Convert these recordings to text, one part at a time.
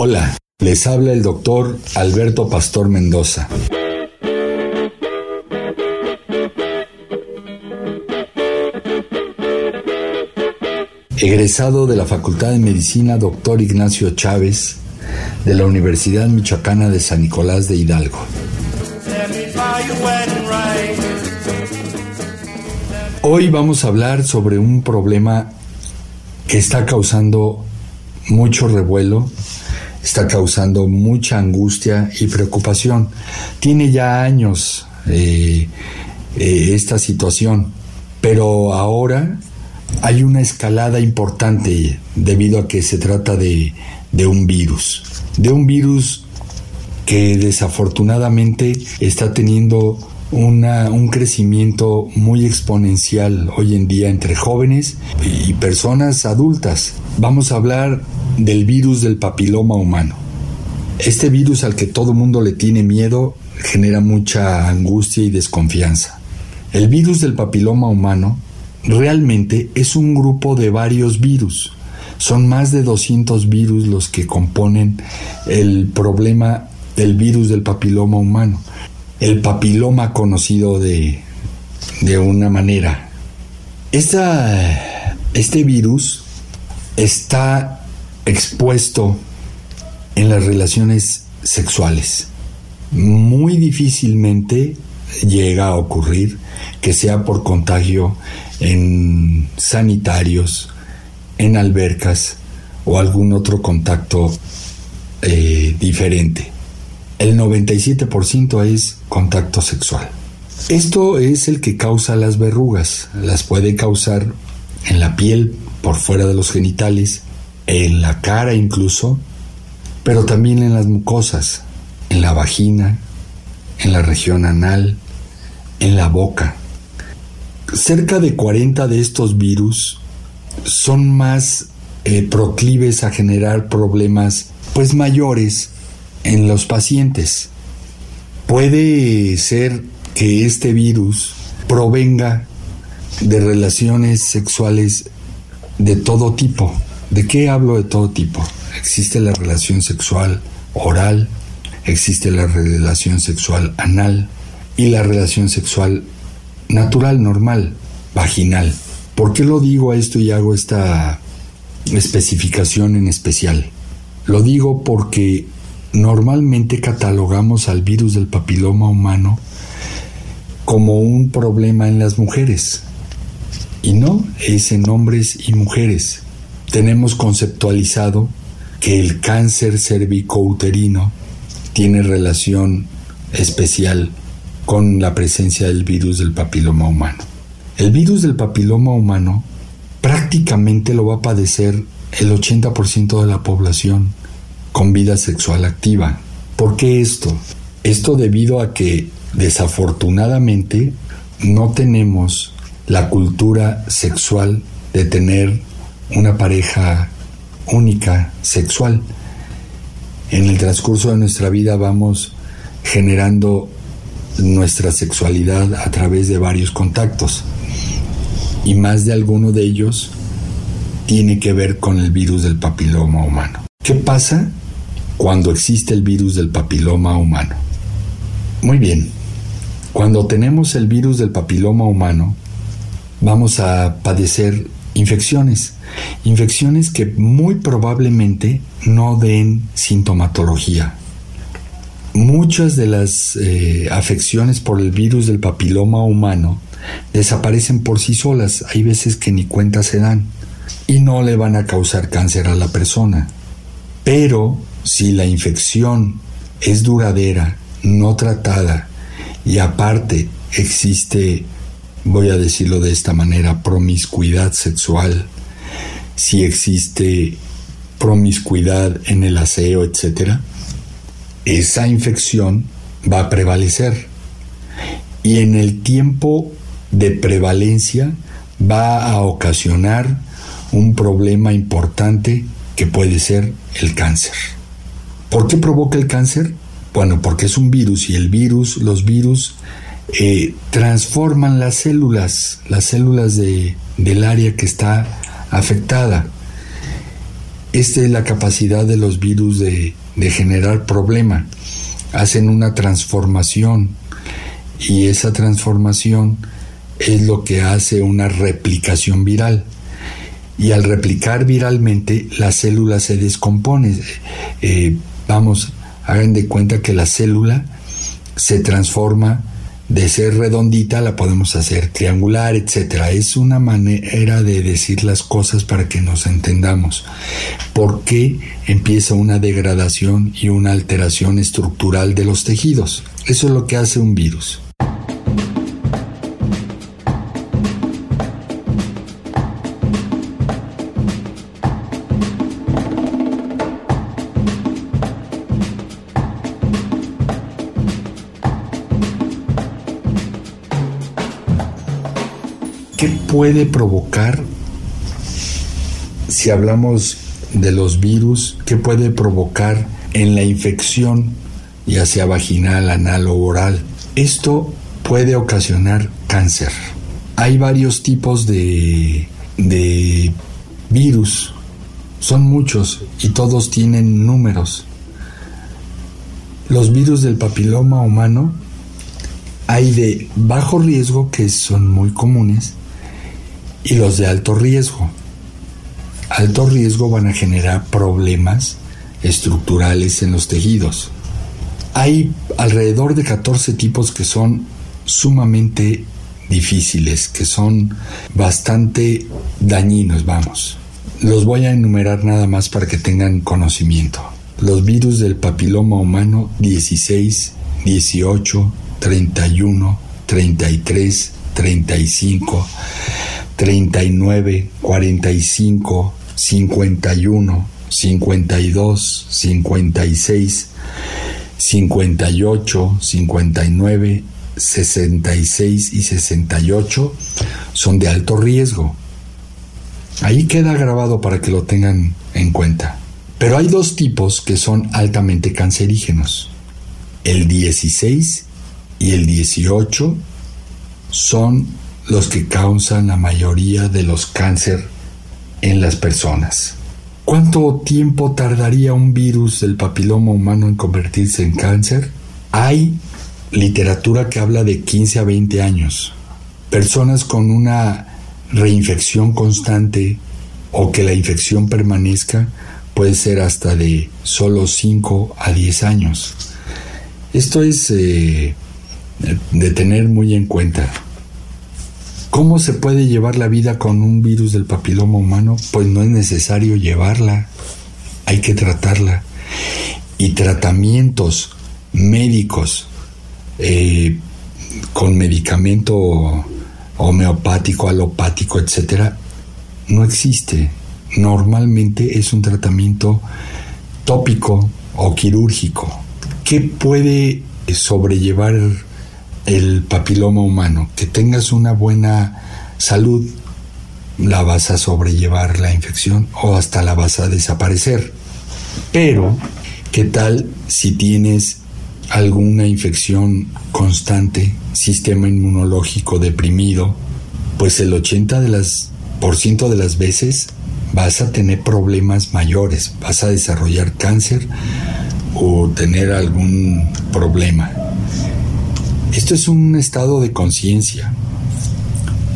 Hola, les habla el doctor Alberto Pastor Mendoza. Egresado de la Facultad de Medicina Doctor Ignacio Chávez de la Universidad Michoacana de San Nicolás de Hidalgo. Hoy vamos a hablar sobre un problema que está causando mucho revuelo, está causando mucha angustia y preocupación. Tiene ya años eh, eh, esta situación, pero ahora hay una escalada importante debido a que se trata de, de un virus, de un virus que desafortunadamente está teniendo un crecimiento muy exponencial hoy en día entre jóvenes y personas adultas. Vamos a hablar del virus del papiloma humano. Este virus al que todo mundo le tiene miedo genera mucha angustia y desconfianza. El virus del papiloma humano realmente es un grupo de varios virus. Son más de 200 virus los que componen el problema del virus del papiloma humano. El papiloma conocido de, de una manera. Esta, este virus está expuesto en las relaciones sexuales. Muy difícilmente llega a ocurrir que sea por contagio en sanitarios, en albercas o algún otro contacto eh, diferente. El 97% es contacto sexual. Esto es el que causa las verrugas. Las puede causar en la piel, por fuera de los genitales, en la cara incluso, pero también en las mucosas, en la vagina, en la región anal, en la boca. Cerca de 40 de estos virus son más eh, proclives a generar problemas pues mayores en los pacientes. Puede ser que este virus provenga de relaciones sexuales de todo tipo. ¿De qué hablo de todo tipo? Existe la relación sexual oral, existe la relación sexual anal y la relación sexual natural, normal, vaginal. ¿Por qué lo digo esto y hago esta especificación en especial? Lo digo porque normalmente catalogamos al virus del papiloma humano como un problema en las mujeres. Y no, es en hombres y mujeres. Tenemos conceptualizado que el cáncer cervicouterino tiene relación especial con la presencia del virus del papiloma humano. El virus del papiloma humano prácticamente lo va a padecer el 80% de la población con vida sexual activa. ¿Por qué esto? Esto debido a que desafortunadamente no tenemos la cultura sexual de tener una pareja única sexual. En el transcurso de nuestra vida vamos generando nuestra sexualidad a través de varios contactos y más de alguno de ellos tiene que ver con el virus del papiloma humano. ¿Qué pasa cuando existe el virus del papiloma humano? Muy bien, cuando tenemos el virus del papiloma humano, vamos a padecer infecciones, infecciones que muy probablemente no den sintomatología. Muchas de las eh, afecciones por el virus del papiloma humano desaparecen por sí solas, hay veces que ni cuenta se dan y no le van a causar cáncer a la persona. Pero si la infección es duradera, no tratada y aparte existe voy a decirlo de esta manera, promiscuidad sexual, si existe promiscuidad en el aseo, etc., esa infección va a prevalecer. Y en el tiempo de prevalencia va a ocasionar un problema importante que puede ser el cáncer. ¿Por qué provoca el cáncer? Bueno, porque es un virus y el virus, los virus eh, transforman las células, las células de, del área que está afectada. Esta es la capacidad de los virus de, generar problema. Hacen una transformación y esa transformación es lo que hace una replicación viral. Y al replicar viralmente, la célula se descompone. Eh, vamos, hagan de cuenta que la célula se transforma de ser redondita, la podemos hacer triangular, etc. Es una manera de decir las cosas para que nos entendamos. ¿Por qué empieza una degradación y una alteración estructural de los tejidos? Eso es lo que hace un virus. ¿Qué puede provocar, si hablamos de los virus, qué puede provocar en la infección, ya sea vaginal, anal o oral? Esto puede ocasionar cáncer. Hay varios tipos de, de virus, son muchos y todos tienen números. Los virus del papiloma humano hay de bajo riesgo que son muy comunes y los de alto riesgo. Alto riesgo van a generar problemas estructurales en los tejidos. Hay alrededor de 14 tipos que son sumamente difíciles, que son bastante dañinos, vamos. Los voy a enumerar nada más para que tengan conocimiento. Los virus del papiloma humano 16, 18, 31, 33, 35, 39, 45, 51, 52, 56, 58, 59, 66 y 68 son de alto riesgo. Ahí queda grabado para que lo tengan en cuenta. Pero hay dos tipos que son altamente cancerígenos. El 16 y el 18 son los que causan la mayoría de los cáncer en las personas. ¿Cuánto tiempo tardaría un virus del papiloma humano en convertirse en cáncer? Hay literatura que habla de 15 a 20 años. Personas con una reinfección constante o que la infección permanezca puede ser hasta de solo 5 a 10 años. Esto es eh, de tener muy en cuenta. ¿Cómo se puede llevar la vida con un virus del papiloma humano? Pues no es necesario llevarla, hay que tratarla. Y tratamientos médicos eh, con medicamento homeopático, alopático, etcétera, no existe. Normalmente es un tratamiento tópico o quirúrgico. ¿Qué puede sobrellevar el papiloma humano, que tengas una buena salud, la vas a sobrellevar la infección o hasta la vas a desaparecer. Pero, ¿qué tal si tienes alguna infección constante, sistema inmunológico deprimido? Pues el 80 de las por ciento de las veces vas a tener problemas mayores, vas a desarrollar cáncer o tener algún problema. Esto es un estado de conciencia.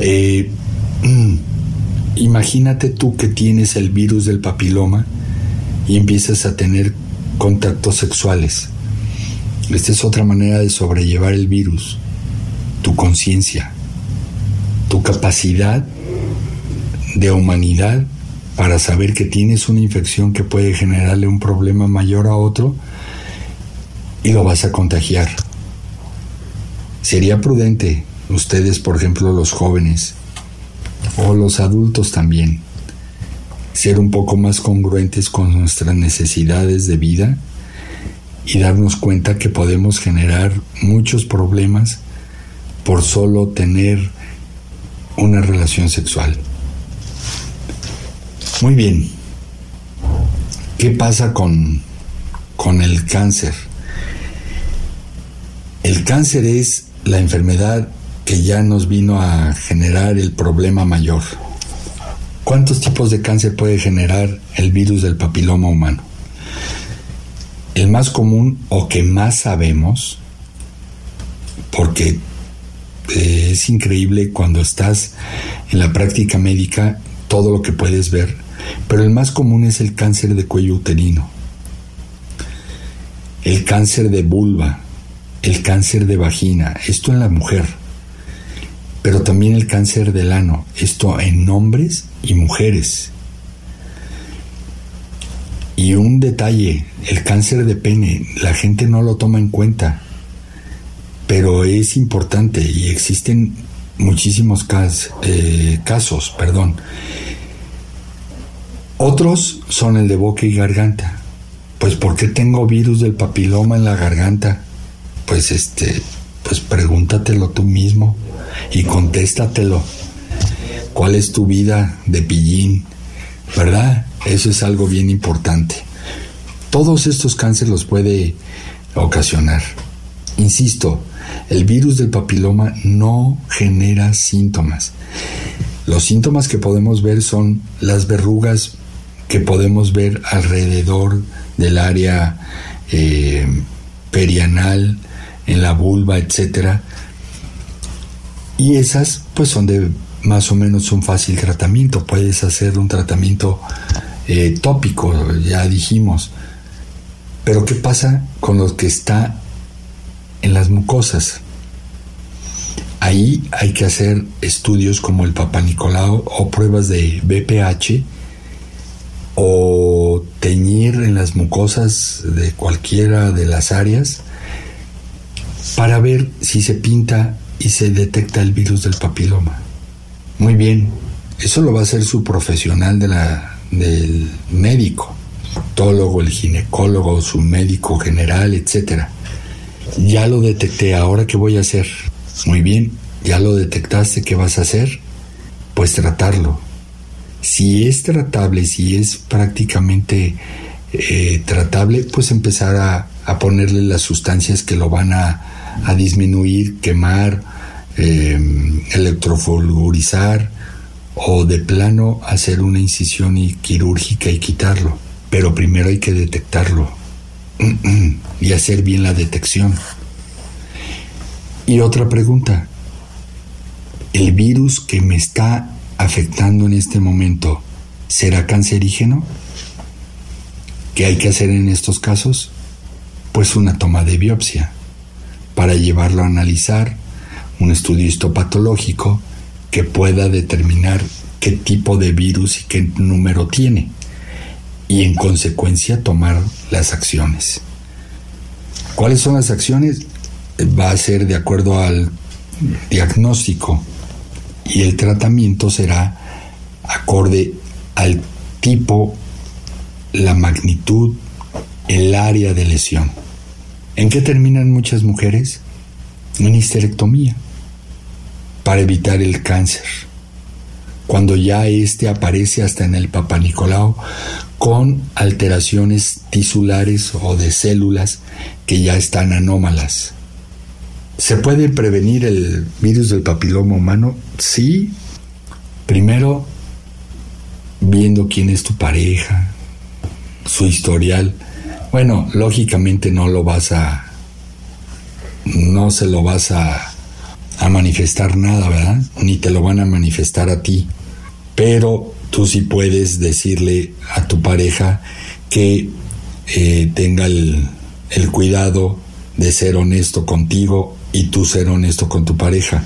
Eh, imagínate tú que tienes el virus del papiloma y empiezas a tener contactos sexuales. Esta es otra manera de sobrellevar el virus. Tu conciencia, tu capacidad de humanidad para saber que tienes una infección que puede generarle un problema mayor a otro y lo vas a contagiar. Sería prudente, ustedes, por ejemplo, los jóvenes, o los adultos también, ser un poco más congruentes con nuestras necesidades de vida y darnos cuenta que podemos generar muchos problemas por solo tener una relación sexual. Muy bien. ¿Qué pasa con, con el cáncer? El cáncer es la enfermedad que ya nos vino a generar el problema mayor. ¿Cuántos tipos de cáncer puede generar el virus del papiloma humano? El más común o que más sabemos, porque eh, es increíble cuando estás en la práctica médica todo lo que puedes ver, pero el más común es el cáncer de cuello uterino, el cáncer de vulva, el cáncer de vagina, esto en la mujer, pero también el cáncer del ano, esto en hombres y mujeres. Y un detalle, el cáncer de pene, la gente no lo toma en cuenta, pero es importante y existen muchísimos eh, casos, perdón. Otros son el de boca y garganta. Pues ¿por qué tengo virus del papiloma en la garganta? Pues este, pues pregúntatelo tú mismo y contéstatelo. ¿Cuál es tu vida de pillín? ¿Verdad? Eso es algo bien importante. Todos estos cánceres los puede ocasionar. Insisto, el virus del papiloma no genera síntomas. Los síntomas que podemos ver son las verrugas que podemos ver alrededor del área eh, perianal, en la vulva, etc. Y esas pues son de más o menos un fácil tratamiento. Puedes hacer un tratamiento eh, tópico, ya dijimos. Pero ¿qué pasa con lo que está en las mucosas? Ahí hay que hacer estudios como el Papa Nicolau o pruebas de BPH o teñir en las mucosas de cualquiera de las áreas para ver si se pinta y se detecta el virus del papiloma. Muy bien, eso lo va a hacer su profesional del médico, tólogo, el ginecólogo, su médico general, etc. Ya lo detecté, ahora qué voy a hacer. Muy bien, ya lo detectaste, ¿qué vas a hacer? Pues tratarlo. Si es tratable, si es prácticamente eh, tratable, pues empezar a, a, ponerle las sustancias que lo van a, a disminuir, quemar, eh, o de plano hacer una incisión quirúrgica y quitarlo. Pero primero hay que detectarlo y hacer bien la detección. Y otra pregunta, ¿el virus que me está afectando en este momento será cancerígeno? ¿Qué hay que hacer en estos casos? Pues una toma de biopsia para llevarlo a analizar un estudio histopatológico que pueda determinar qué tipo de virus y qué número tiene y en consecuencia tomar las acciones. ¿Cuáles son las acciones? Va a ser de acuerdo al diagnóstico y el tratamiento será acorde al tipo, la magnitud, el área de lesión. ¿En qué terminan muchas mujeres? En histerectomía para evitar el cáncer. Cuando ya éste aparece hasta en el Papa Nicolau con alteraciones tisulares o de células que ya están anómalas. ¿Se puede prevenir el virus del papiloma humano? Sí. Primero, viendo quién es tu pareja, su historial. Bueno, lógicamente no lo vas a... no se lo vas a a manifestar nada, ¿verdad? Ni te lo van a manifestar a ti. Pero tú sí puedes decirle a tu pareja que eh, tenga el, el cuidado de ser honesto contigo y tú ser honesto con tu pareja.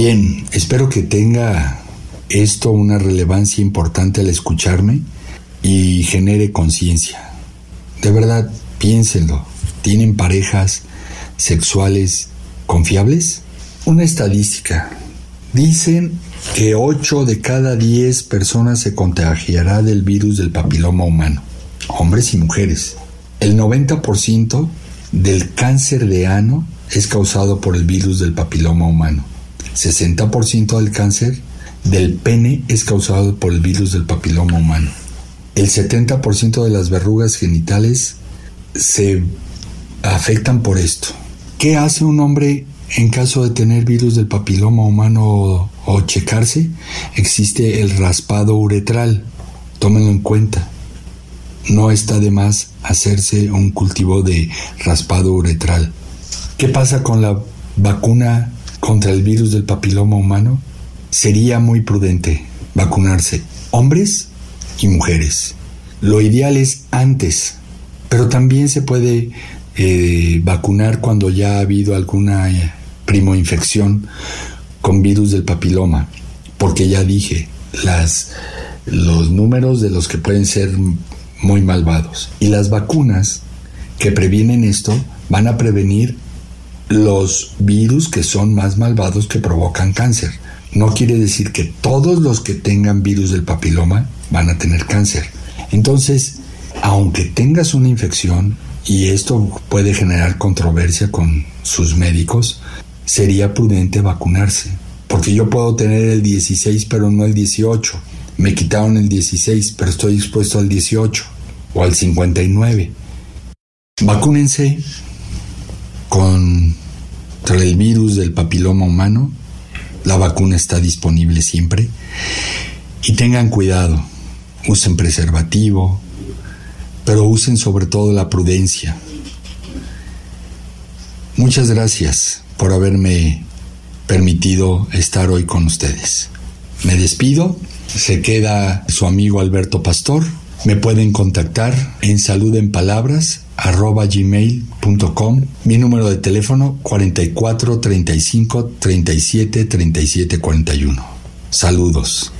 Bien, espero que tenga esto una relevancia importante al escucharme y genere conciencia. De verdad, piénsenlo. ¿Tienen parejas sexuales confiables? Una estadística. Dicen que 8 de cada 10 personas se contagiará del virus del papiloma humano, hombres y mujeres. El 90% del cáncer de ano es causado por el virus del papiloma humano. 60% del cáncer del pene es causado por el virus del papiloma humano. El 70% de las verrugas genitales se afectan por esto. ¿Qué hace un hombre en caso de tener virus del papiloma humano o, o checarse? Existe el raspado uretral. Tómenlo en cuenta. No está de más hacerse un cultivo de raspado uretral. ¿Qué pasa con la vacuna contra el virus del papiloma humano? Sería muy prudente vacunarse, hombres y mujeres. Lo ideal es antes, pero también se puede eh, vacunar cuando ya ha habido alguna eh, primoinfección con virus del papiloma, porque ya dije, las, los números de los que pueden ser muy malvados. Y las vacunas que previenen esto van a prevenir los virus que son más malvados que provocan cáncer. No quiere decir que todos los que tengan virus del papiloma van a tener cáncer. Entonces, aunque tengas una infección, y esto puede generar controversia con sus médicos, sería prudente vacunarse. Porque yo puedo tener el 16 pero no el 18. Me quitaron el 16 pero estoy expuesto al 18 o al 59. Vacúnense contra el virus del papiloma humano. La vacuna está disponible siempre. Y tengan cuidado. Usen preservativo, pero usen sobre todo la prudencia. Muchas gracias por haberme permitido estar hoy con ustedes. Me despido. Se queda su amigo Alberto Pastor. Me pueden contactar en saludenpalabras@gmail.com. Mi número de teléfono 44 35 37 37 41. Saludos.